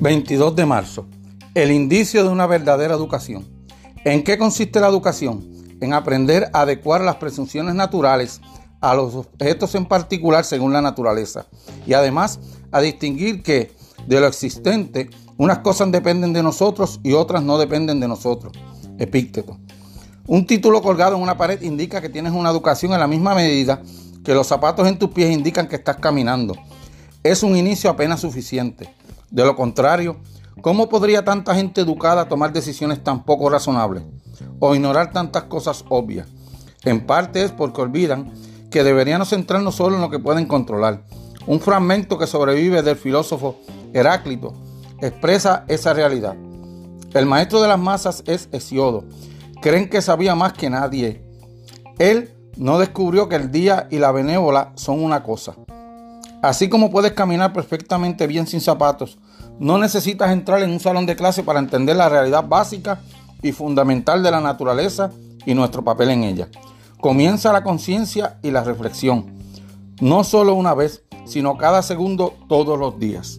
22 de marzo. El indicio de una verdadera educación. ¿En qué consiste la educación? En aprender a adecuar las presunciones naturales a los objetos en particular según la naturaleza. Y además a distinguir que de lo existente unas cosas dependen de nosotros y otras no dependen de nosotros. Epícteto. Un título colgado en una pared indica que tienes una educación en la misma medida que los zapatos en tus pies indican que estás caminando. Es un inicio apenas suficiente. De lo contrario, ¿cómo podría tanta gente educada tomar decisiones tan poco razonables o ignorar tantas cosas obvias? En parte es porque olvidan que deberíamos centrarnos solo en lo que pueden controlar. Un fragmento que sobrevive del filósofo Heráclito expresa esa realidad. El maestro de las masas es Hesiodo. Creen que sabía más que nadie. Él no descubrió que el día y la benévola son una cosa. Así como puedes caminar perfectamente bien sin zapatos, no necesitas entrar en un salón de clase para entender la realidad básica y fundamental de la naturaleza y nuestro papel en ella. Comienza la conciencia y la reflexión, no solo una vez, sino cada segundo todos los días.